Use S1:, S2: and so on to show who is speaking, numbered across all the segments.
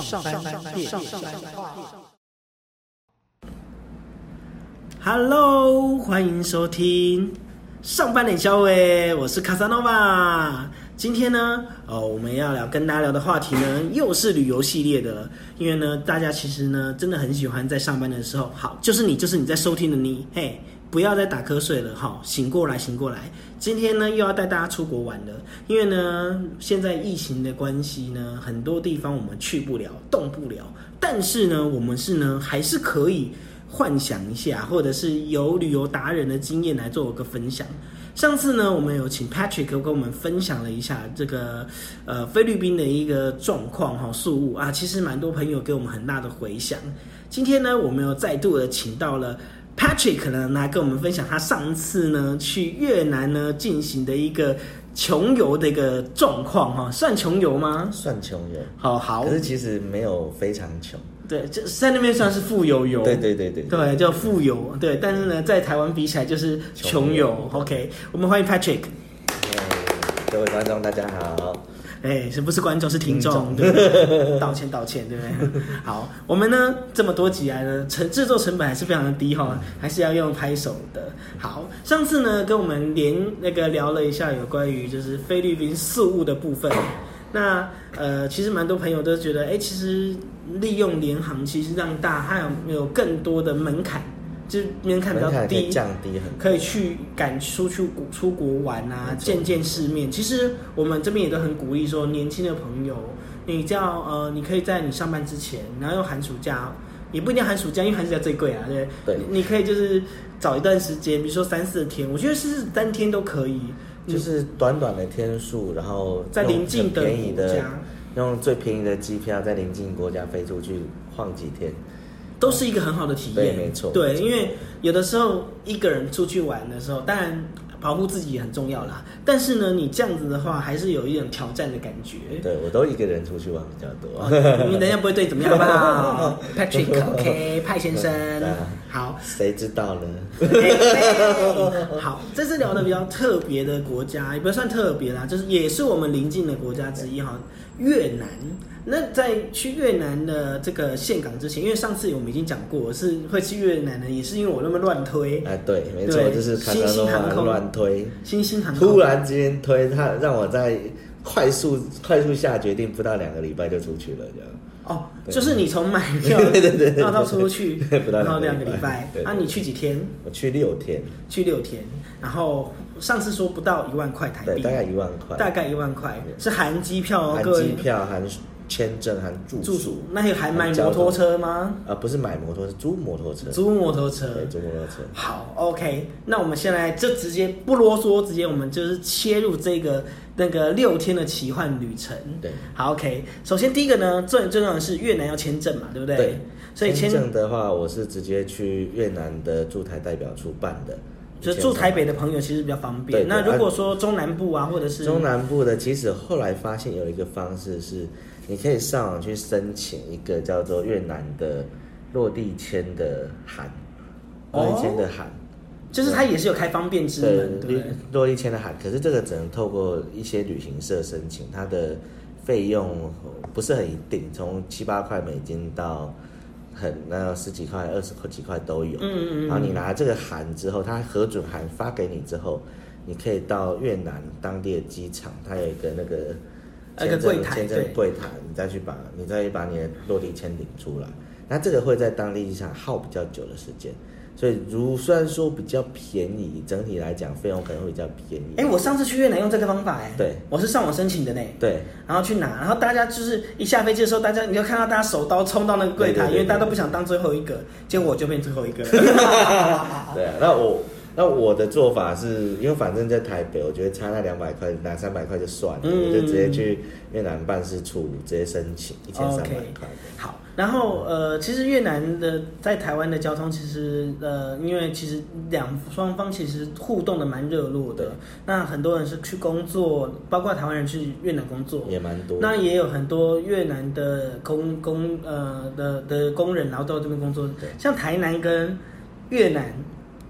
S1: 上班变上班化。Hello，欢迎收听上班脸小伟，我是卡萨诺瓦。今天呢，哦，我们要聊跟大家聊的话题呢，又是旅游系列的。因为呢，大家其实呢，真的很喜欢在上班的时候，好，就是你，就是你在收听的你，嘿，不要再打瞌睡了，哈，醒过来，醒过来。今天呢，又要带大家出国玩了。因为呢，现在疫情的关系呢，很多地方我们去不了，动不了。但是呢，我们是呢，还是可以幻想一下，或者是有旅游达人的经验来做个分享。上次呢，我们有请 Patrick 跟我们分享了一下这个呃菲律宾的一个状况哈，宿务啊，其实蛮多朋友给我们很大的回响。今天呢，我们又再度的请到了 Patrick 呢来跟我们分享他上次呢去越南呢进行的一个穷游的一个状况哈，算穷游吗？
S2: 算穷游，
S1: 好好
S2: 可，是其实没有非常穷。
S1: 对，这在那边算是富游游，
S2: 对对对对
S1: 对，叫富游，对，但是呢，在台湾比起来就是穷游。OK，我们欢迎 Patrick。
S2: 哎各位观众大家好，
S1: 哎，是不是观众是听众？对不对？道歉道歉，对不对？好，我们呢这么多集来呢，成制作成本还是非常的低哈，还是要用拍手的。好，上次呢跟我们连那个聊了一下有关于就是菲律宾事务的部分。那呃，其实蛮多朋友都觉得，哎，其实利用联航，其实让大家有有更多的门槛，就是门槛比较低
S2: 可以，降低很多，
S1: 可以去赶出去出国玩啊，见见世面。其实我们这边也都很鼓励说，年轻的朋友，你只要呃，你可以在你上班之前，然后用寒暑假，也不一定寒暑假，因为寒暑假最贵啊，对不
S2: 对？
S1: 你你可以就是找一段时间，比如说三四天，我觉得是三天都可以，
S2: 就是短短的天数，然后
S1: 在
S2: 用
S1: 邻近的国家，
S2: 用最便宜的机票在邻近国家飞出去晃几天，
S1: 都是一个很好的体验。
S2: 对没错
S1: 对，因为有的时候一个人出去玩的时候，当然保护自己也很重要啦。但是呢，你这样子的话，还是有一点挑战的感觉。
S2: 对我都一个人出去玩比较多。
S1: 哦你等一下不会对怎么样吧？Patrick，OK，派先生好。
S2: 谁知道呢？
S1: 哎好，这次聊的比较特别的国家，也不算特别啦，就是也是我们邻近的国家之一哈，越南。那在去越南的这个岘港之前，因为上次我们已经讲过是会去越南的，也是因为我那么乱推。
S2: 哎，对，没错，就是卡
S1: 新
S2: 萨诺瓦
S1: 兴航空。
S2: 乱推，
S1: 新兴航空，
S2: 突然之间推他，让我在快速快速下决定，不到两个礼拜就出去了，这样。
S1: 哦，就是你从买票
S2: 对对对对
S1: 然后到出去，
S2: 不到
S1: 然后两
S2: 两个礼拜
S1: 个礼拜，
S2: 对对。
S1: 啊，你去几天？
S2: 我去六天，
S1: 去六天，然后上次说不到一万块台
S2: 对，
S1: 币，
S2: 大概一万块，
S1: 大概一万块，是含机票哦，
S2: 含机票、含签证、含住
S1: 住
S2: 宿。
S1: 宿，那有还买摩托车吗？
S2: 啊，不是买摩托，是租摩托车，
S1: 租摩托车。
S2: 对，租摩托车。
S1: 好，OK，那我们现在就直接不啰嗦，直接我们就是切入这个那个六天的奇幻旅程。
S2: 对，
S1: 好，OK，首先第一个呢，最最重要的是越南要签证嘛，对不对？
S2: 对，
S1: 所以签
S2: 签证的话，我是直接去越南的驻台代表处办的，
S1: 就是住台北的朋友其实比较方便。那如果说中南部啊，或者是
S2: 中南部的，其实后来发现有一个方式是，你可以上网去申请一个叫做越南的落地签的函，
S1: 哦
S2: 落地签的函，
S1: 就是它也是有开方便之
S2: 对
S1: 门，对对？
S2: 落地签的函，可是这个只能透过一些旅行社申请，它的费用不是很一定，从七八块美金到很那十几块、二十块几块都有。
S1: 嗯嗯嗯
S2: 然后你拿这个函之后，他核准函发给你之后，你可以到越南当地的机场，它有一个那个
S1: 那个
S2: 签证
S1: 柜台
S2: 签证
S1: 对
S2: 柜台，你再去把你再去把你的落地签领出来。那这个会在当地机场耗比较久的时间，所以如虽然说比较便宜，整体来讲费用可能会比较便宜。
S1: 哎，我上次去越南用这个方法，哎，
S2: 对，
S1: 我是上网申请的呢。
S2: 对
S1: 然后去拿，然后大家就是一下飞机的时候，大家你就看到大家手刀冲到那个柜台，
S2: 对对对
S1: 因为大家都不想当最后一个，结果我就变最后一个。
S2: 对啊，那我那我的做法是因为反正在台北，我觉得差那两百块、两三百块就算了，
S1: 嗯
S2: 我就直接去越南办事处直接申请一千三百块。
S1: 好，然后呃，其实越南的在台湾的交通，其实呃，因为其实两双方其实互动的蛮热络的。那很多人是去工作，包括台湾人去越南工作，
S2: 也蛮多。
S1: 那也有很多越南的工工呃的的工人，然后到这边工作。像台南跟越南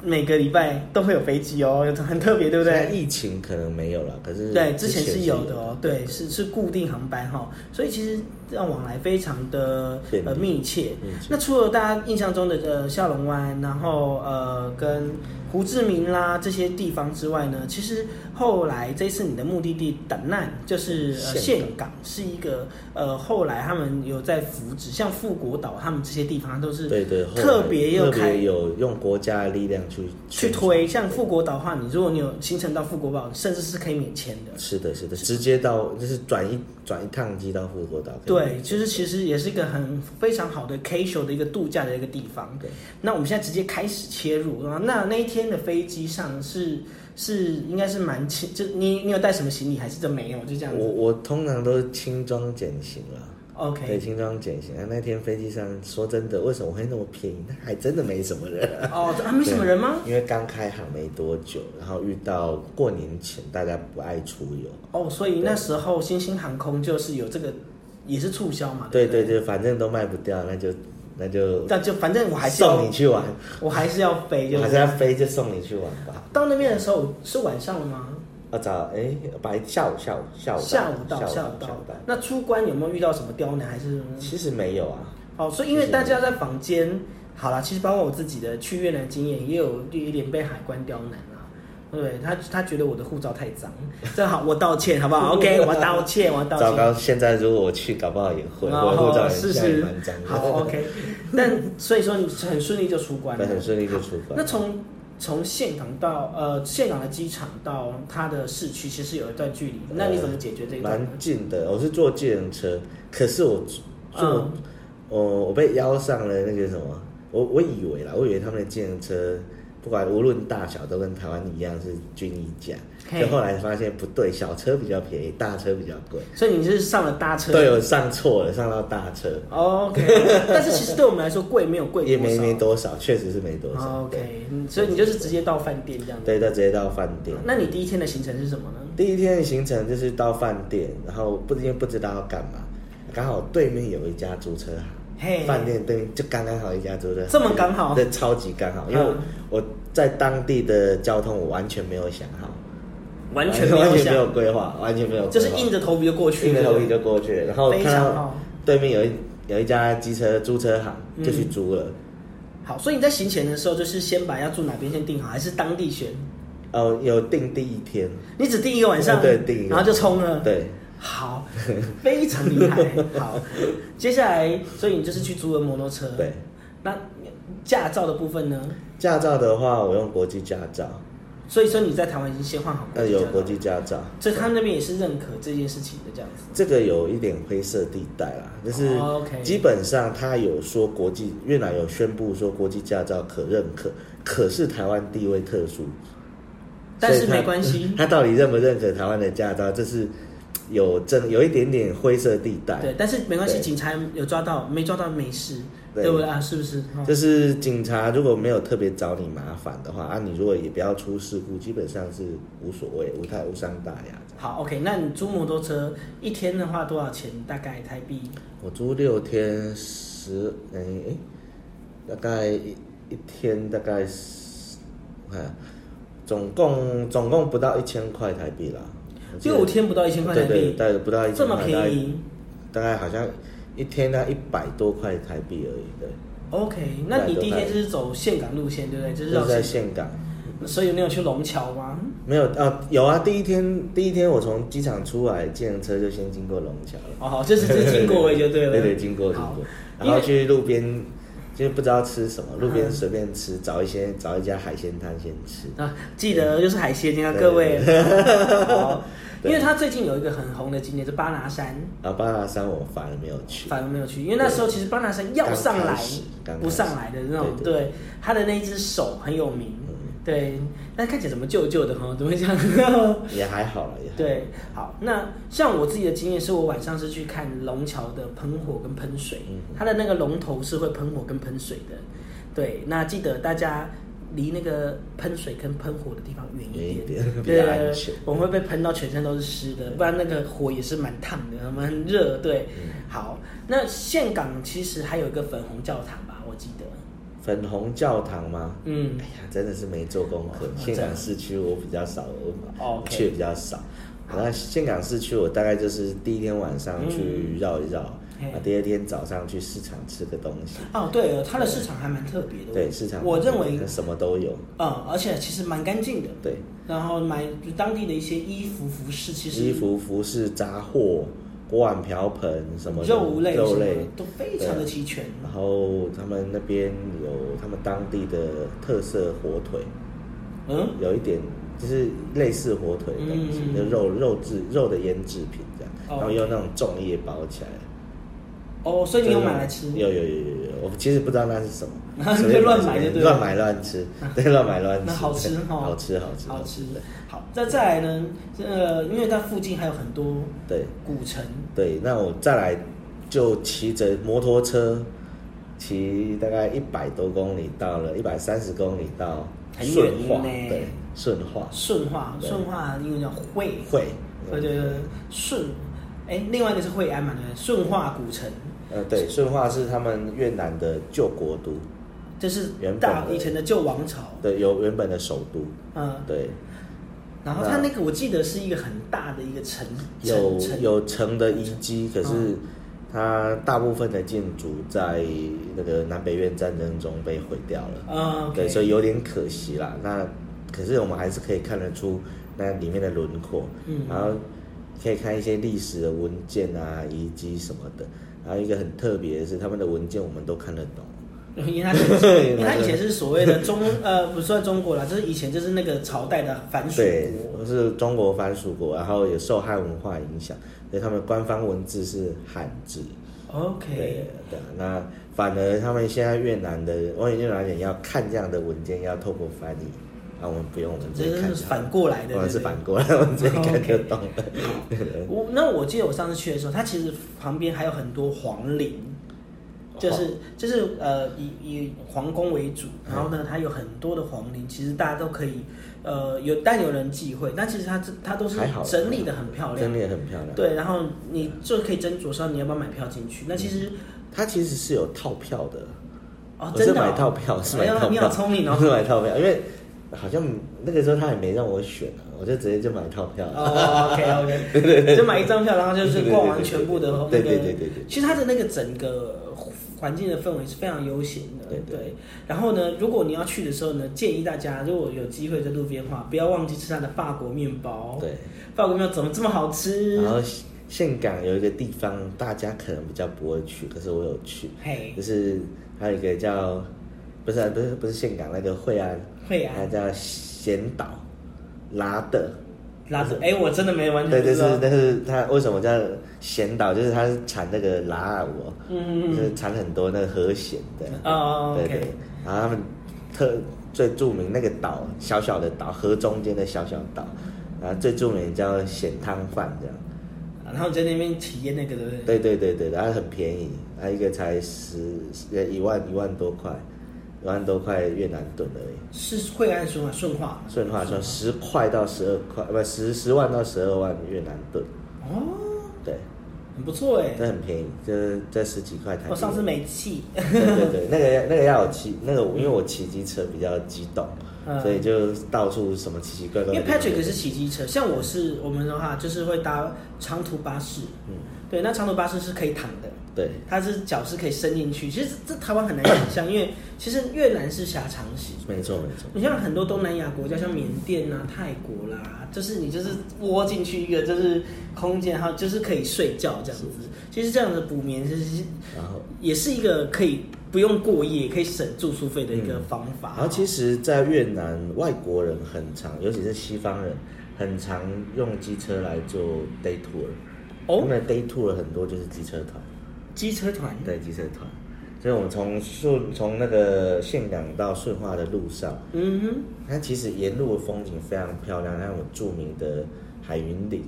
S1: 每个礼拜都会有飞机哦，很特别，对不对？
S2: 疫情可能没有了，可是
S1: 对，之前是有的哦，对，是是固定航班哈，所以其实这样往来非常的呃密切。那除了大家印象中的呃下龙湾，然后呃跟胡志明啦这些地方之外呢，其实后来这次你的目的地等难就是呃
S2: 岘
S1: 岘港是一个呃后来他们有在扶植，像富国岛他们这些地方都是
S2: 对对，
S1: 特别又
S2: 特
S1: 开
S2: 别有用国家的力量去
S1: 去推，像富国岛的话，你如果你有行程到富国岛，甚至是可以免签的。
S2: 是的，是的，直接到就是转一转一趟机到富国岛。
S1: 对，就是其实也是一个很非常好的 casual 的一个度假的一个地方。
S2: 对，
S1: 那我们现在直接开始切入啊。那那一天的飞机上是是应该是蛮轻，就你你有带什么行李还是就没有？就这样子。
S2: 我我通常都是轻装简行啦。对
S1: ，OK。
S2: 轻装简行。啊，那天飞机上说真的，为什么会那么便宜？那还真的没什么人、啊。
S1: 哦，啊，没什么人吗？
S2: 因为刚开航没多久，然后遇到过年前大家不爱出游。
S1: 哦，所以那时候新兴航空就是有这个也是促销嘛。
S2: 对对对，反正都卖不掉，那就那就
S1: 那就反正我还是
S2: 送你去玩，
S1: 我还是要飞，就
S2: 还是要飞就送你去玩吧。
S1: 到那边的时候是晚上了吗？
S2: 啊早哎白下午下午下午
S1: 下午到，
S2: 下
S1: 下午
S2: 到
S1: 到。那出关有没有遇到什么刁难？还是
S2: 其实没有啊，
S1: 哦，所以因为大家在房间，好啦，其实包括我自己的去越南经验，也有有一点被海关刁难啦。对他，他觉得我的护照太脏，正好我道歉，好不好？OK，我道歉，我道歉。
S2: 糟糕，现在如果我去，搞不好也会，我护照也
S1: 是是
S2: 蛮脏的。
S1: 好 OK，但所以说你很顺利就出关了，
S2: 很顺利就出关
S1: 那从从岘港到呃岘港的机场到它的市区，其实有一段距离，那你怎么解决这一段呢？
S2: 蛮近的。我是坐计程车，可是我坐，
S1: 嗯
S2: 我我被邀上了那个什么，我我以为啦，我以为他们的计程车不管无论大小都跟台湾一样是均一价，就后来发现不对，小车比较便宜，大车比较贵。
S1: 所以你是上了大车？
S2: 对，我上错了，上到大车
S1: ，OK，但是其实对我们来说贵没有贵
S2: 也没
S1: 多少
S2: 没多少，确实是没多少。
S1: 哦 OK，嗯所以你就是直接到饭店这样子。
S2: 对，再直接到饭店。
S1: 那你第一天的行程是什么呢？
S2: 第一天的行程就是到饭店，然后不因为不知道要干嘛，刚好对面有一家租车行。
S1: 嘿，
S2: 饭店对面就刚刚好一家租车行，
S1: 这么刚好。
S2: 对，超级刚好，因为我,、在当地的交通我完全没有想好，
S1: 完全没有
S2: 完全没有，规划，完全没有，
S1: 就是硬着头皮就过去，
S2: 硬着头皮就过去，然后
S1: 非
S2: 看到。对面有一有一家机车租车行，
S1: 嗯。
S2: 就去租了。
S1: 好，所以你在行前的时候，就是先把要住哪边先定好，还是当地选？
S2: 哦，有定第一天，
S1: 你只定一个晚上，
S2: 对定
S1: 然后就冲了。，
S2: 对，
S1: 好，非常厉害。好，接下来，所以你就是去租了摩托车。
S2: 对，
S1: 那驾照的部分呢？
S2: 驾照的话，我用国际驾照，
S1: 所以说你在台湾已经先换好国际驾照
S2: 那有国际驾照。
S1: 所以他们那边也是认可这件事情的这样子。
S2: 这个有一点灰色地带啦，就是基本上他有说国际越南有宣布说国际驾照可认可，可是台湾地位特殊，
S1: 但是没关系
S2: 他到底认不认可台湾的驾照，这是有真有一点点灰色地带。
S1: 对，但是没关系，警察有抓到，没抓到没事，
S2: 对
S1: 对不对啊？是不是？哦
S2: 就是警察如果没有特别找你麻烦的话，啊，你如果也不要出事故，基本上是无所谓，无太无伤大雅。
S1: 好，OK，那你租摩托车一天的话多少钱？大概台币？
S2: 我租六天十，哎、哎，大概一一天大概十，我看总共总共不到一千块台币啦。
S1: 六天不到一千块台
S2: 对对，
S1: 币，
S2: 大概不到一千
S1: 这么，便宜
S2: 大概大概好像一天呢一百多块台币而已，对。
S1: ？OK，那你第一天就是走岘港路线，对不对？就是绕
S2: 就在
S1: 岘
S2: 岘港，
S1: 所以你有去龙桥吗？
S2: 没有啊，有啊。第一天第一天我从机场出来，计程车就先经过龙桥了。
S1: 哦，就是只经过位就对了。
S2: 对对，经过经过，然后去路边，就是不知道吃什么，路边
S1: 嗯。
S2: 随便吃，找一些找一家海鲜摊先吃。
S1: 啊，记得就是海鲜，你看
S2: 对
S1: 各位。好，因为他最近有一个很红的景点是巴拿山，
S2: 然后巴拿山我反而没有去，
S1: 反而没有去，因为那时候其实巴拿山要上来不上来的那种，
S2: 对
S1: 他的那一只手很有名，
S2: 嗯
S1: 对，但看起来怎么旧旧的哈，怎么会这样？
S2: 也还好了，也好。
S1: 对，好，那像我自己的经验是我晚上是去看龙桥的喷火跟喷水，
S2: 嗯。
S1: 它的那个龙头是会喷火跟喷水的，对，那记得大家离那个喷水跟喷火的地方远
S2: 远一
S1: 一
S2: 点 比
S1: 对我们会被喷到全身都是湿的，不然那个火也是蛮烫的，蛮热。对，
S2: 嗯。
S1: 好，那岘港其实还有一个粉红教堂吧，我记得，
S2: 粉红教堂吗？
S1: 嗯
S2: 哎，呀，真的是没做功课。
S1: 哦
S2: 岘港市区我比较少，我
S1: 哦
S2: 去的比较少。然后岘港市区我大概就是第一天晚上去绕一绕，
S1: 嘿
S2: 啊，第二天早上去市场吃个东西。
S1: 哦，对了，它的市场还蛮特别的。
S2: 对，市场
S1: 我认为
S2: 什么都有。
S1: 嗯，而且其实蛮干净的。
S2: 对，
S1: 然后买当地的一些衣服、服饰，其实
S2: 衣服、服饰、杂货、锅碗瓢盆什么
S1: 肉类、
S2: 肉类。
S1: 都非常的齐全。
S2: 然后他们那边有他们当地的特色火腿，
S1: 嗯，
S2: 有一点就是类似火腿的东西，
S1: 嗯。
S2: 就肉肉制肉的腌制品这样，
S1: 哦
S2: 然后用那种粽叶包起来。
S1: 哦，所以你有买来吃？
S2: 有有有有有，我其实不知道那是什么，
S1: 你就乱买就对
S2: 乱买乱吃，对，乱买乱吃。
S1: 那好吃，
S2: 好吃好吃
S1: 好吃。好，那再来呢？呃，因为它附近还有很多
S2: 对
S1: 古城，
S2: 对，那我再来就骑着摩托车，骑大概一百多公里，到了一百三十公里到顺化，
S1: 远呢
S2: 对，顺化
S1: 顺化，顺化因为叫惠，
S2: 会，
S1: 对对对，顺，哎，另外一个是惠安嘛，对不对？顺化古城，
S2: 呃，对，顺化是他们越南的旧国都，
S1: 这是
S2: 原本
S1: 大以前的旧王朝，
S2: 对，有原本的首都，
S1: 嗯，
S2: 对，
S1: 然后它那个我记得是一个很大的一个城，
S2: 有有城的遗迹，可是
S1: 嗯
S2: 它大部分的建筑在那个南北越战争中被毁掉了，
S1: 啊，OK，
S2: 对，所以有点可惜啦。那可是我们还是可以看得出那里面的轮廓，
S1: 嗯
S2: 然后可以看一些历史的文件啊、遗迹什么的。然后一个很特别的是，他们的文件我们都看得懂。
S1: 因为它是因为它以前是所谓的中呃不算中国啦，就是以前就是那个朝代的藩属
S2: 对，
S1: 国，
S2: 是中国藩属国，然后也受汉文化影响，所以他们官方文字是汉字。
S1: OK，
S2: 对，那反而他们现在越南的，我越南人要看这样的文件，要透过翻译，啊，我们不用，我们。
S1: 反过来的，
S2: 我们是反过来，我们直接看就懂了。
S1: 我那我记得我上次去的时候，它其实旁边还有很多皇陵，就是就是呃以以皇宫为主，然后呢它有很多的皇陵，其实大家都可以呃有但有人忌讳，但其实它这它都是整理的很漂亮
S2: 真，的也很漂亮。，
S1: 对，然后你就可以斟酌说你要不要买票进去。那其实
S2: 它其实是有套票的，
S1: 哦，真的哦
S2: 买套票，是买套票。
S1: 你好聪明哦
S2: 我 是买套票，因为好像那个时候他也没让我选啊，我就直接就买套票。
S1: 哦，OK OK，就买一张票，然后就是逛完全部的那个。
S2: 对对对对对对
S1: 其实它的那个整个环境的氛围是非常悠闲的。
S2: 对对
S1: 对。然后呢，如果你要去的时候呢，建议大家如果有机会在路边的话，不要忘记吃它的法国面包。，
S2: 对，
S1: 法国面包怎么这么好吃？
S2: 然后岘港有一个地方大家可能比较不会去，可是我有去，
S1: 嘿
S2: 就，是还有一个叫不是啊不是不是岘港那个惠安，
S1: 惠安
S2: 它叫咸岛拉的。
S1: 拉的，哎，我真的没完
S2: 对，
S1: 全不知道。
S2: 就是但是它为什么叫咸岛？就是它是产那个拉尔我，
S1: 嗯
S2: 就是产很多那个和弦的。
S1: 哦
S2: 对对。然后他们特最著名那个岛，小小的岛，河中间的小小岛，然后最著名叫咸汤饭这样。
S1: 然后在那边体验那个，对不对？
S2: 对对对对，然后很便宜，它一个才十呃一万一万多块，一万多块越南盾而已。
S1: 是惠安顺化顺化。
S2: 顺化说十块到十二块，不十十万到十二万越南盾，
S1: 哦，
S2: 对，
S1: 很不错哎。
S2: 这很便宜，就是这十几块台币。
S1: 我上次没气。
S2: 对对对，那个那个要我骑，那个因为我骑机车比较激动，
S1: 嗯
S2: 所以就到处什么奇奇怪怪。
S1: 因为 Patrick 是骑机车，像我是我们的话就是会搭长途巴士，
S2: 嗯，
S1: 对，那长途巴士是可以躺的，
S2: 对
S1: 它是脚是可以伸进去。其实这台湾很难想象，因为其实越南是狭长型。
S2: 没错没错，
S1: 你像很多东南亚国家，像缅甸啊、泰国啦，就是你就是窝进去一个就是空间，然后就是可以睡觉这样子。其实这样的补眠其实
S2: 然后
S1: 也是一个可以不用过夜，可以省住宿费的一个
S2: 嗯
S1: 方法。
S2: 然后其实，在越南，外国人很常，尤其是西方人，很常用机车来做 day tour。他
S1: 哦，
S2: 们的 day tour 很多就是机车团，
S1: 机车团
S2: 对机车团。所以我们从顺从那个岘港到顺化的路上，
S1: 嗯哼。
S2: 它其实沿路的风景非常漂亮，还有著名的海云岭，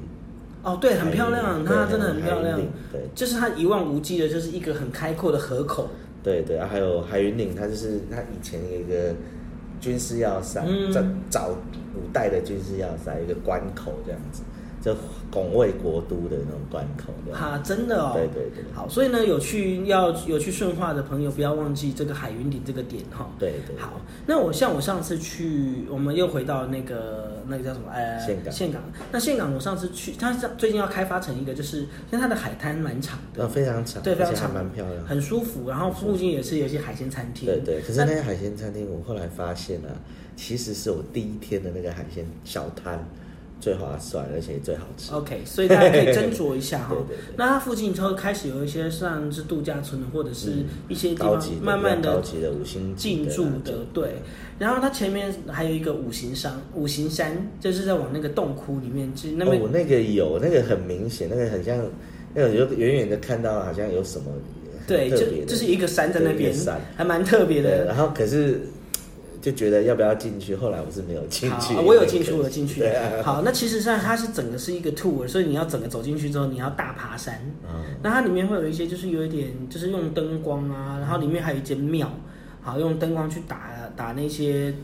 S1: 哦，对，很漂亮，它真的很漂亮。
S2: 对
S1: 就是它一望无际的，就是一个很开阔的河口。
S2: 对对，啊还有海云岭，它就是它以前有一个军事要塞，
S1: 嗯
S2: 在早古代的军事要塞，一个关口这样子，就拱卫国都的那种关口。
S1: 哈，真的哦。
S2: 对对对
S1: 好，所以呢，有去要有去顺化的朋友，不要忘记这个海云顶这个点哈。
S2: 对对，
S1: 好，那我像我上次去，我们又回到那个那个叫什么呃
S2: 岘港
S1: 岘港。那岘港我上次去，它是最近要开发成一个，就是因为它的海滩蛮长的，
S2: 呃，非常长，
S1: 对，非常长，
S2: 蛮漂亮。
S1: 很舒服。然后附近也是有一些海鲜餐厅，
S2: 对对，可是那些海鲜餐厅，我后来发现啊，其实是我第一天的那个海鲜小摊最划算，而且最好吃。
S1: OK，所以大家可以斟酌一下哈
S2: 对对对。
S1: 那它附近之后开始有一些像是度假村，或者是
S2: 嗯
S1: 一些地方
S2: 高级的
S1: 慢慢的
S2: 高级的五星
S1: 进驻
S2: 的
S1: 对。然后它前面还有一个五行山，五行山就是在往那个洞窟里面去，那边、
S2: 哦，那个有，那个很明显，那个很像，那个就远远的看到好像有什么
S1: 对，就就是一个山在那边还蛮特别，的。
S2: 然后可是就觉得要不要进去，后来我是没有进去，
S1: 我有进去，我有进去
S2: 对。啊，
S1: 好，那其实上它是整个是一个 tour，所以你要整个走进去之后，你要大爬山。
S2: 嗯
S1: 那它里面会有一些就是有一点就是用灯光啊，然后里面还有一间庙，好用灯光去打打那些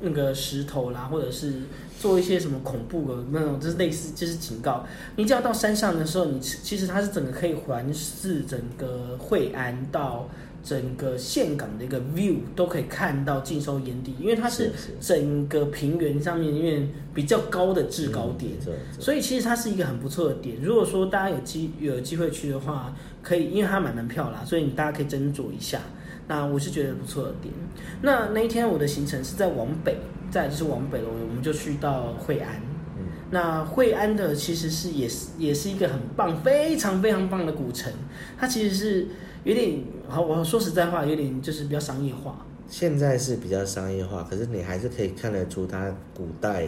S1: 那个石头啦，或者是做一些什么恐怖的那种，就是类似就是警告。你只要到山上的时候，你其其实它是整个可以环视整个惠安到整个岘港的一个 view 都可以看到尽收眼底，因为它是整个平原上面因为比较高的制高点。所以其实它是一个很不错的点。如果说大家有机有机会去的话，可以，因为它买门票啦，所以你大家可以斟酌一下。那我是觉得不错的点。那那一天我的行程是在往北，再就是往北了，我们就去到惠安。
S2: 嗯
S1: 那惠安的其实是也是也是一个很棒、非常非常棒的古城，它其实是有点，好，我说实在话，有点就是比较商业化。
S2: 现在是比较商业化，可是你还是可以看得出它古代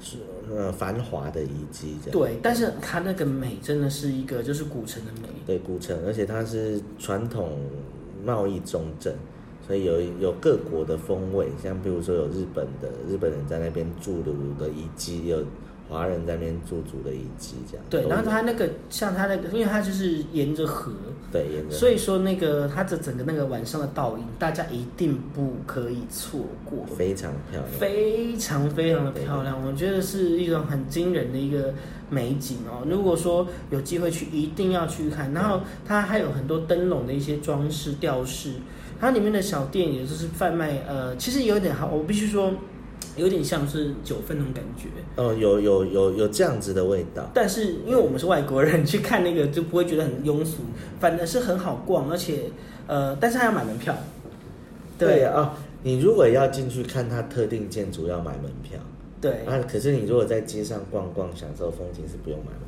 S2: 是呃繁华的遗迹。
S1: 对，但是它那个美真的是一个就是古城的美。
S2: 对古城，而且它是传统贸易重镇，所以有有各国的风味，像比如说有日本的日本人在那边驻留的遗迹，有华人在那边驻足的遗迹，这样。
S1: 对，然后它那个像它那个，因为它就是沿着河，
S2: 对沿着，
S1: 所以说那个它的整个那个晚上的倒影，大家一定不可以错过，
S2: 非常漂亮。
S1: 非常非常的漂亮，我觉得是一种很惊人的一个美景哦。如果说有机会去，一定要去看。然后它还有很多灯笼的一些装饰吊饰，它里面的小店也就是贩卖，呃，其实有点好，我必须说，有点像是九份那种感觉。
S2: 哦，有有有有这样子的味道。
S1: 但是因为我们是外国人，去看那个就不会觉得很庸俗，反而是很好逛，而且呃，但是还要买门票。
S2: 对啊、哦，你如果要进去看它特定建筑，要买门票。
S1: 对，
S2: 啊，可是你如果在街上逛逛，享受风景是不用买门票的。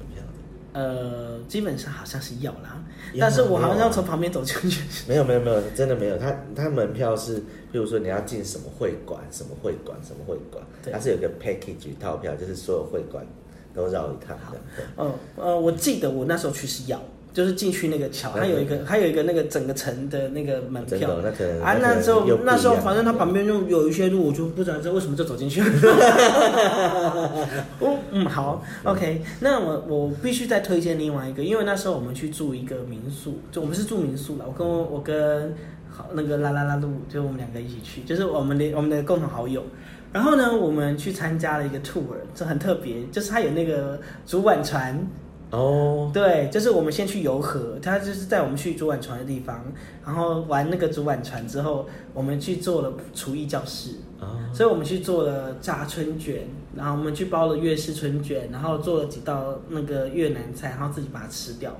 S1: 呃，基本上好像是要啦，
S2: 要
S1: 但是我好像要从旁边走进去。
S2: 没有没有没有，真的没有。他他门票是，比如说你要进什么会馆，什么会馆，什么会馆，
S1: 对
S2: 它是有个 package 套票，就是所有会馆都绕一趟这样。对
S1: 嗯呃，我记得我那时候去是要，就是进去那个桥，
S2: 嗯
S1: 它有一个，它有一个那个整个城的那个门票。
S2: 那可能
S1: 啊，
S2: 那
S1: 时候那时候反正它旁边就有一些路，我就不知道这为什么就走进去。哦，嗯，好，OK。那我我必须再推荐另外一个，因为那时候我们去住一个民宿，就我们是住民宿了。我跟我我跟好那个啦啦啦路，就我们两个一起去，就是我们的我们的共同好友。然后呢，我们去参加了一个 tour，这很特别，就是它有那个竹板船，
S2: 哦，
S1: 对，就是我们先去游河，他就是在我们去竹板船的地方，然后玩那个竹板船之后，我们去做了厨艺教室，
S2: 哦，
S1: 所以我们去做了炸春卷，然后我们去包了粤式春卷，然后做了几道那个越南菜，然后自己把它吃掉。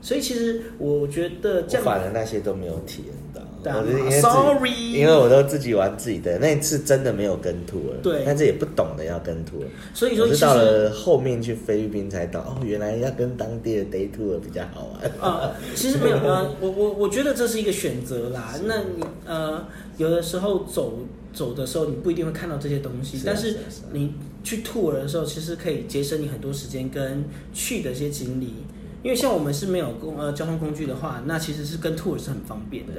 S1: 所以其实我觉得
S2: 我
S1: 这样，
S2: 反而那些都没有体验到。
S1: Sorry
S2: 因为我都自己玩自己的，那一次真的没有跟 tour，
S1: 对
S2: 但是也不懂得要跟 tour，
S1: 所以
S2: 到了后面去菲律宾才懂，哦，原来要跟当地的 day tour 比较好玩。
S1: 呃，其实没有啊，我我我觉得这是一个选择啦。那你呃，有的时候走走的时候，你不一定会看到这些东西，
S2: 是啊
S1: 但是你去 tour 的时候，其实可以节省你很多时间跟去的一些经历。因为像我们是没有公呃交通工具的话，那其实是跟 tour 是很方便的。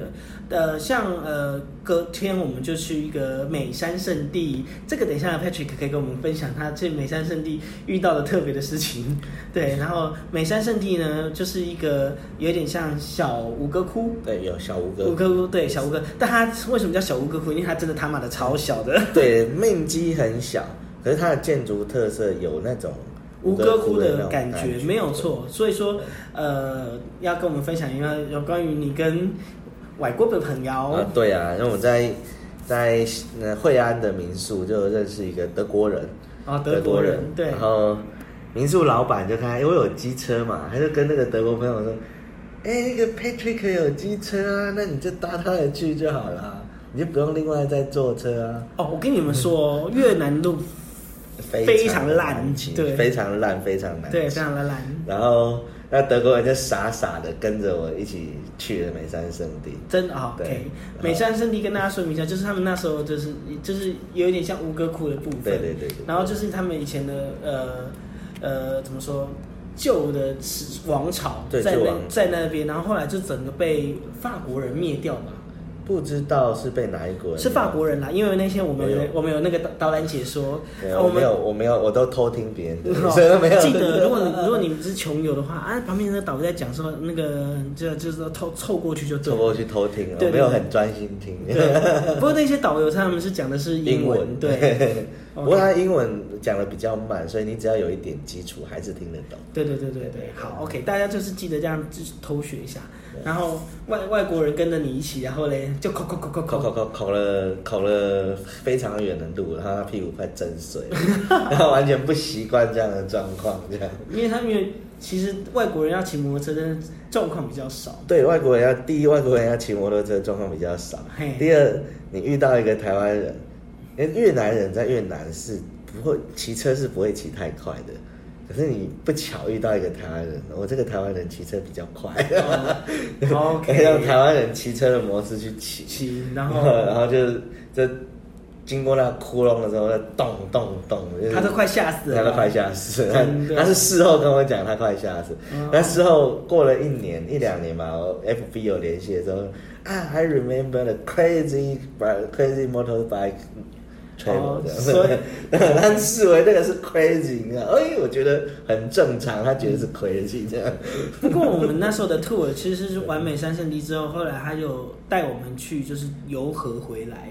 S1: 呃，像呃隔天我们就去一个美山圣地，这个等一下 Patrick 可以跟我们分享他去美山圣地遇到的特别的事情。对，然后美山圣地呢，就是一个有点像小吴哥窟。
S2: 对，有小吴哥，
S1: 吴哥窟对小吴哥，但它为什么叫小吴哥窟？因为它真的他妈的超小的。
S2: 对，面积很小，可是它的建筑特色有那种
S1: 吴哥窟
S2: 的
S1: 感觉没有错，所以说呃，要跟我们分享一下有关于你跟外国的朋友。
S2: 啊，对啊，因为我在在呃惠安的民宿就认识一个德国人，
S1: 哦德国人对。
S2: 然后民宿老板就看，因为我有机车嘛，他就跟那个德国朋友说：“哎、那个 Patrick 有机车啊，那你就搭他的去就好了，你就不用另外再坐车啊。
S1: 哦，我跟你们说，越南路”非常烂对
S2: 非常烂，非常难。
S1: 对非常的烂，
S2: 然后那德国人就傻傻的跟着我一起去了美山圣地。
S1: 真的好
S2: 对
S1: OK。美山圣地跟大家说明一下，就是他们那时候就是就是有一点像吴哥窟的部分，
S2: 对对对对
S1: 然后就是他们以前的呃呃怎么说旧的王朝在那在那边，然后后来就整个被法国人灭掉嘛。
S2: 不知道是被哪一国人？
S1: 是法国人啦，因为那天我们有我们有那个导导览解说，我
S2: 没有，我没有，我都偷听别人的，
S1: 哦
S2: 所以都没有。
S1: 记得，如果如果你们是穷游的话，啊，旁边那个导游在讲说，那个就就是说凑凑过去就
S2: 凑过去偷听，我没有很专心听。
S1: 不过那些导游他们是讲的是英文，对，
S2: 不过他英文讲的比较慢，所以你只要有一点基础，还是听得懂。
S1: 对对对对对，好，OK，大家就是记得这样就是偷学一下，然后外外国人跟着你一起，然后嘞就考考考考
S2: 考考考考了考了非常远的路，然后他屁股快震碎了，然后完全不习惯这样的状况，这样。
S1: 因为他们其实外国人要骑摩托车，真的状况比较少。
S2: 对外国人要第一，外国人要骑摩托车状况比较少
S1: 嘿。
S2: 第二，你遇到一个台湾人，因为越南人在越南是不会骑车是不会骑太快的。可是你不巧遇到一个台湾人，我这个台湾人骑车比较快，
S1: 哦 OK
S2: 用台湾人骑车的模式去骑，
S1: 骑，然后
S2: 然后就就经过那个窟窿的时候，就咚咚咚，就是
S1: 他都快吓死了，
S2: 他都快吓死了。他是事后跟我讲，他快吓死
S1: 嗯。
S2: 那事后过了一年一两年吧，我 FB 有联系的时候啊，I remember the crazy crazy motorbike
S1: 哦所以
S2: 他视为这个是 crazy，你知道？哎，我觉得很正常，他觉得是 crazy 这样。
S1: 不过我们那时候的 tour 其实是完美三圣地之后，后来他就带我们去就是游河回来，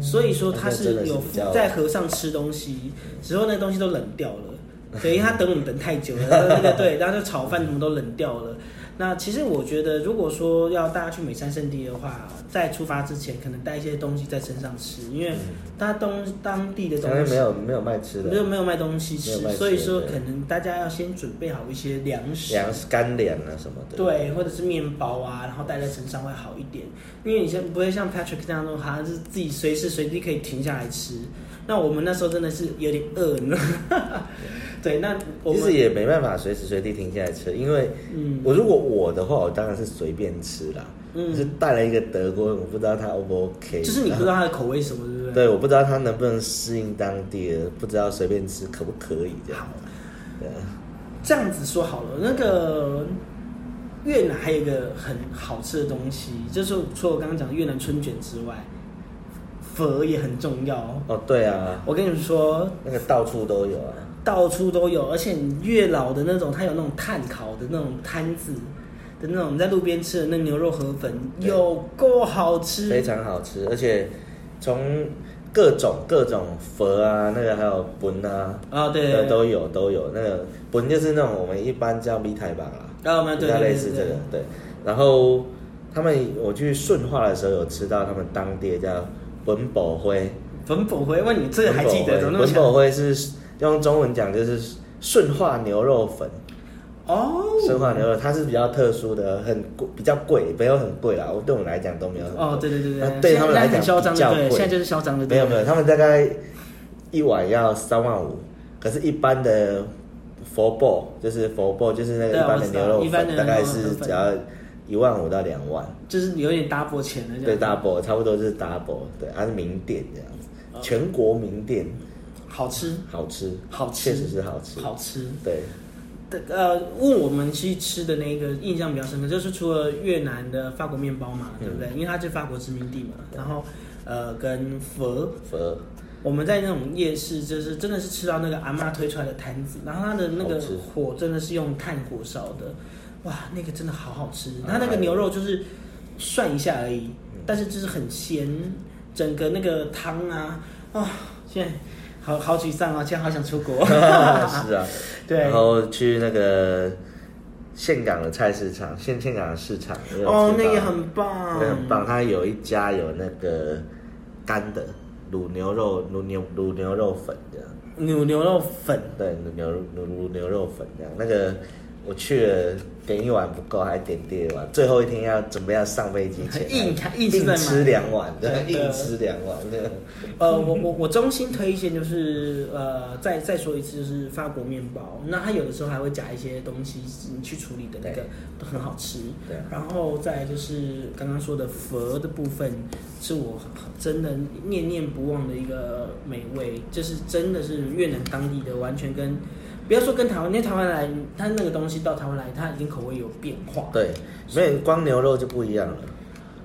S1: 所以说他
S2: 是
S1: 是有在河上吃东西，之后那东西都冷掉了，等于他等我们等太久了，那个对，然后就炒饭什么都冷掉了。那其实我觉得，如果说要大家去美山圣地的话，在出发之前可能带一些东西在身上吃，因为他东当地的东西
S2: 没有没有卖吃的，
S1: 没有没有卖东西吃所以说可能大家要先准备好一些粮食，
S2: 粮食干粮啊什么的。
S1: 对，或者是面包啊，然后带在身上会好一点，因为你像不会像 Patrick 这样说，好像是自己随时随地可以停下来吃。那我们那时候真的是有点饿呢。对，那
S2: 其实也没办法随时随地停下来吃，因为
S1: 嗯
S2: 我如果我的话，我当然是随便吃啦。
S1: 嗯
S2: 就是带了一个德国人，我不知道他 O 不 OK，
S1: 就是你不知道他的口味什么，对不对？
S2: 对，我不知道他能不能适应当地的，不知道随便吃可不可以这样。对啊，
S1: 这样子说好了，那个越南还有一个很好吃的东西，就是除了我刚刚讲的越南春卷之外，粉也很重要。
S2: 哦，对啊，
S1: 我跟你们说，
S2: 那个到处都有啊。
S1: 到处都有，而且你越老的那种，它有那种炭烤的那种摊子的那种，你在路边吃的那牛肉河粉，有够好吃，
S2: 非常好吃，而且从各种各种佛啊，那个还有本啊，
S1: 啊，对
S2: 都有都有。那个本就是那种我们一般叫米台吧啦，
S1: 然后我们
S2: 比
S1: 对
S2: 类似这个
S1: 对，
S2: 对。然后他们我去顺化的时候有吃到他们当地的叫本宝灰，
S1: 粉补回，问你这个还记得？怎么那么
S2: 本宝
S1: 强？
S2: 灰是用中文讲就是顺化牛肉粉，
S1: 哦，
S2: 顺化牛肉它是比较特殊的，很贵，比较贵，没有很贵啦。我对我们来讲都没有很。
S1: 哦，对对对对，
S2: 对他们来讲
S1: 很嚣张，对不对？
S2: 比较贵
S1: 现在就是嚣张的，
S2: 没有没有，他们大概一碗要三万五，可是，一般的佛爆就是佛爆就是那个一般的牛肉粉，大概是只要一万五到两万，
S1: 就是有点 double 钱的这
S2: 对，double 差不多就是 double，对，它是名店这样子，
S1: 哦。
S2: 全国名店，
S1: 好吃，
S2: 好吃，
S1: 好吃。
S2: 确实是好吃，
S1: 好吃。
S2: 对，
S1: 呃，问我们去吃的那个印象比较深刻，就是除了越南的法国面包嘛，对不对？因为它是法国殖民地嘛。然后呃，跟佛，
S2: 佛。
S1: 我们在那种夜市，就是真的是吃到那个阿妈推出来的摊子，然后它的那个火真的是用炭火烧的，哇，那个真的好好吃。
S2: 啊
S1: 它那个牛肉就是涮一下而已，
S2: 嗯
S1: 但是就是很鲜，整个那个汤啊，啊、现在好好沮丧啊，现在好想出国。
S2: 是啊，
S1: 对
S2: 然后去那个岘港的菜市场，岘岘港的市场，
S1: 哦，那也很棒，
S2: 那个很棒。它有一家有那个干的卤牛肉、卤牛卤牛肉粉这样，
S1: 牛牛肉粉，
S2: 对，牛肉牛牛牛肉粉这样。那个我去了，点一碗不够，还点第二碗。最后一天要准备要上飞机前，
S1: 硬硬
S2: 硬
S1: 在
S2: 吃两碗，
S1: 对
S2: 对，硬吃两碗。对，
S1: 呃，我我我衷心推荐就是呃，再再说一次，就是法国面包。那它有的时候还会加一些东西，你去处理的那个都很好吃。
S2: 对
S1: 然后再就是刚刚说的佛的部分，是我真的念念不忘的一个美味，就是真的是越南当地的，完全跟不要说跟台湾，因为台湾来，它那个东西到台湾来，它已经口味有变化。
S2: 对，没有光牛肉就不一样了。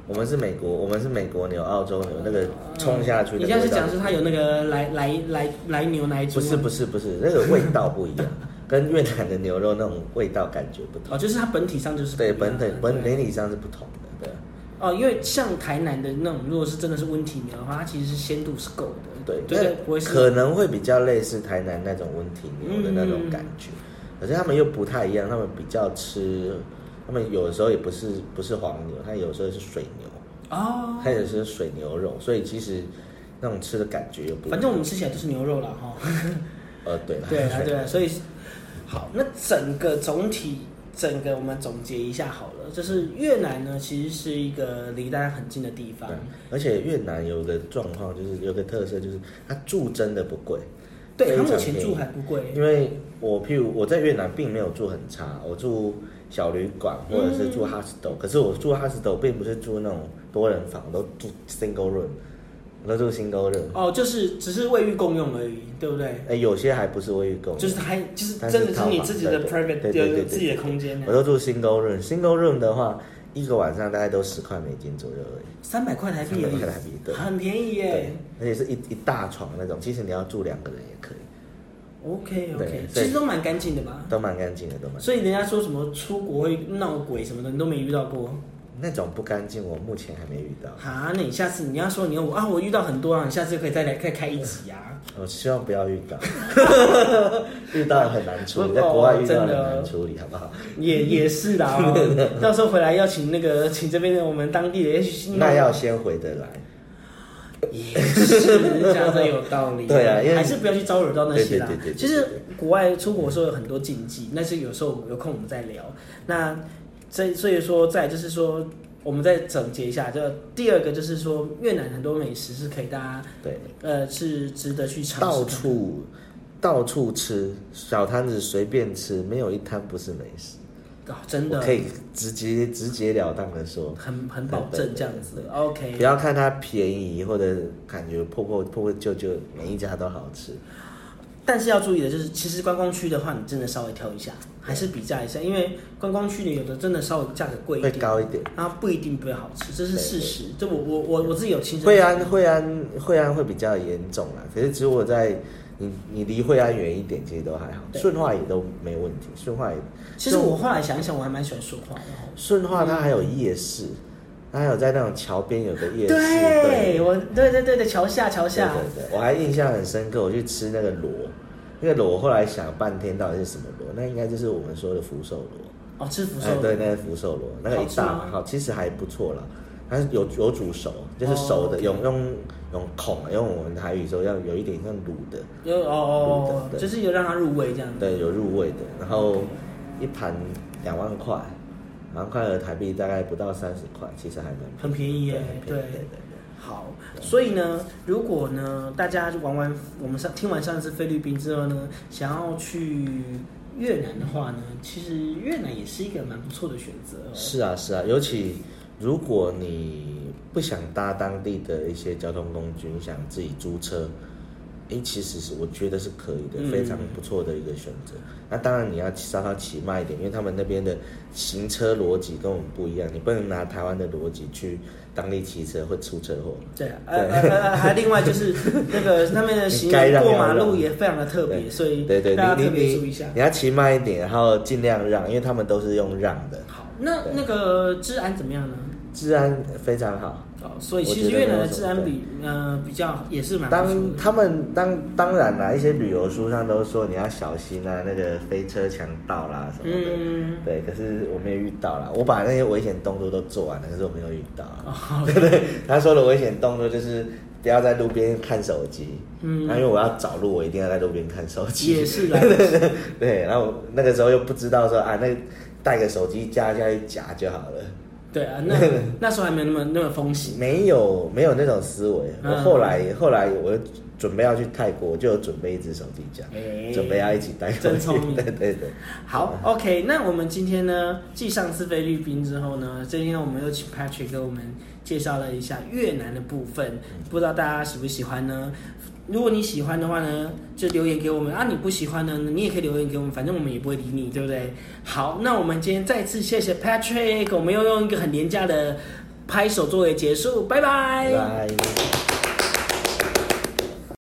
S2: 我们是美国，我们是美国牛、澳洲牛，那个冲下去的
S1: 你。现在是讲是它有那个来来来来牛奶猪？
S2: 不是不是不是，那个味道不一样，跟越南的牛肉那种味道感觉不同。
S1: 哦，就是它本体上就是
S2: 对，本体本
S1: 对
S2: 本体上是不同的，对。
S1: 哦，因为像台南的那种，如果是真的是温体牛的话，它其实是鲜度是够的，
S2: 对，
S1: 对对，不会是
S2: 可能会比较类似台南那种温体牛的那种感觉，
S1: 嗯
S2: 可是他们又不太一样，他们比较吃，他们有的时候也不是不是黄牛，它有时候是水牛，
S1: 哦。
S2: 它也是水牛肉，所以其实那种吃的感觉又不一样。
S1: 反正我们吃起来都是牛肉了哈。
S2: 呃 对啦
S1: 对啊，对啊，所以好，那整个总体，整个我们总结一下好了，就是越南呢，其实是一个离大家很近的地方
S2: 对，而且越南有个状况就是有个特色就是它住真的不贵，
S1: 对，目前住还不贵，
S2: 因为我譬如我在越南并没有住很差，我住小旅馆或者是住
S1: 嗯。
S2: hostel，、可是我住 hostel 并不是住那种多人房，都住 single room，我都住 single room。
S1: 哦，就是只是卫浴共用而已，对不对？
S2: 哎、有些还不是卫浴共用，
S1: 就是还就是真的是你自己的
S2: 对
S1: private
S2: 对对对对
S1: 有自己的空间
S2: 我都住 single room。single room 的话，一个晚上大概都十块美金左右而已，
S1: 三百块台币而已
S2: ，300块台币对
S1: 很便宜耶。，
S2: 而且是一一大床那种，其实你要住两个人也可以
S1: ，OK OK，其实都蛮干净的吧？
S2: 都蛮干净的，都蛮。
S1: 所以人家说什么出国会闹鬼什么的，你都没遇到过。
S2: 那种不干净，我目前还没遇到。
S1: 啊，那你下次你要说你我啊，我遇到很多啊，你下次就可以再来再开一集啊。
S2: 我希望不要遇到，遇到很难处理，在国外遇到很难处理，好不好？
S1: 也也是啦、哦，到时候回来要请那个请这边的我们当地的，也许
S2: 那要先回得来。
S1: 也是讲的有道理。
S2: 对啊因为
S1: 还是不要去招惹到那些啦。其实国外出国的时候有很多禁忌，但是有时候有空我们再聊。那这所以说，再就是说，我们再总结一下，就第二个就是说，越南很多美食是可以大家
S2: 对，
S1: 呃是值得去尝试。
S2: 到处到处吃，小摊子随便吃，没有一摊不是美食。
S1: 哦，真的
S2: 可以直接直截了当的说，
S1: 很很保证这样子。
S2: 不
S1: OK，不
S2: 要看它便宜或者感觉破破破破旧旧，每一家都好吃。
S1: 但是要注意的就是，其实观光区的话，你真的稍微挑一下，还是比价一下，因为观光区里有的真的稍微价格贵一
S2: 会
S1: 点，
S2: 高一点。
S1: 然后不一定不会好吃，这是事实。这我我我我自己有亲身
S2: 惠安惠安惠安会比较严重啦，可是如果在你你离惠安远一点，其实都还好。
S1: 对
S2: 顺化也都没问题，顺化也
S1: 其实我后来想一想，我还蛮喜欢顺化的哦。
S2: 顺化它还有夜市，它还有在那种桥边有个夜市，
S1: 对，我对对对对，桥下桥
S2: 对
S1: 下，
S2: 对对，我还印象很深刻，我去吃那个螺，那个螺我后来想半天到底是什么螺，那应该就是我们说的福寿螺。
S1: 哦，是福寿
S2: 对，那个福寿螺，那个一大好，其实还不错啦。它是有有煮熟，就是熟的，
S1: 哦
S2: 用用用孔，用我们台语说要有一点像卤的，
S1: 有哦哦，
S2: 对
S1: 就是有让它入味这样。
S2: 对，有入味的。然后一盘两万块，两万块的台币大概不到三十块，其实还蛮
S1: 很便宜耶，对
S2: 对对对对。
S1: 好，所以呢，如果呢大家玩完我们上听完上次菲律宾之后呢，想要去越南的话呢，其实越南也是一个蛮不错的选择。
S2: 是啊是啊，尤其如果你不想搭当地的一些交通工具，你想自己租车，诶，其实是我觉得是可以的，
S1: 嗯
S2: 非常不错的一个选择。那当然你要稍稍骑慢一点，因为他们那边的行车逻辑跟我们不一样，你不能拿台湾的逻辑去当地骑车会出车祸。
S1: 对啊，呃呃呃，还另外就是 那个他们的行过马路也非常的特别，所以
S2: 对对，
S1: 大家特别注意一下。
S2: 你要骑慢一点，然后尽量让，因为他们都是用让的，
S1: 好，那那个治安怎么样呢？
S2: 治安非常好。
S1: 哦，所以其实越南的治安比呃比较也是蛮
S2: 当。他们当当然啦，一些旅游书上都说你要小心啊，那个飞车强盗啦什么的。
S1: 嗯，
S2: 对，可是我没有遇到啦。我把那些危险动作都做完了，可是我没有遇到 对对，他说的危险动作就是不要在路边看手机。
S1: 嗯
S2: 那因为我要找路，我一定要在路边看手机。
S1: 也是啦
S2: 对对对对。然后那个时候又不知道说啊，那带个手机架下去夹就好了。
S1: 对啊，那那时候还没有那么那么风行。
S2: 没有没有那种思维。
S1: 嗯
S2: 我后来后来我准备要去泰国，我就有准备一只手机架，
S1: 哎
S2: 准备要一起带过去。
S1: 真聪明
S2: 对对对。
S1: 好，OK，那我们今天呢，继上次菲律宾之后呢，今天我们又请 Patrick 给我们介绍了一下越南的部分，不知道大家喜不喜欢呢？如果你喜欢的话呢，就留言给我们啊；你不喜欢呢，你也可以留言给我们，反正我们也不会理你，对不对？好，那我们今天再次谢谢 Patrick，我们要用一个很廉价的拍手作为结束，
S2: 拜拜。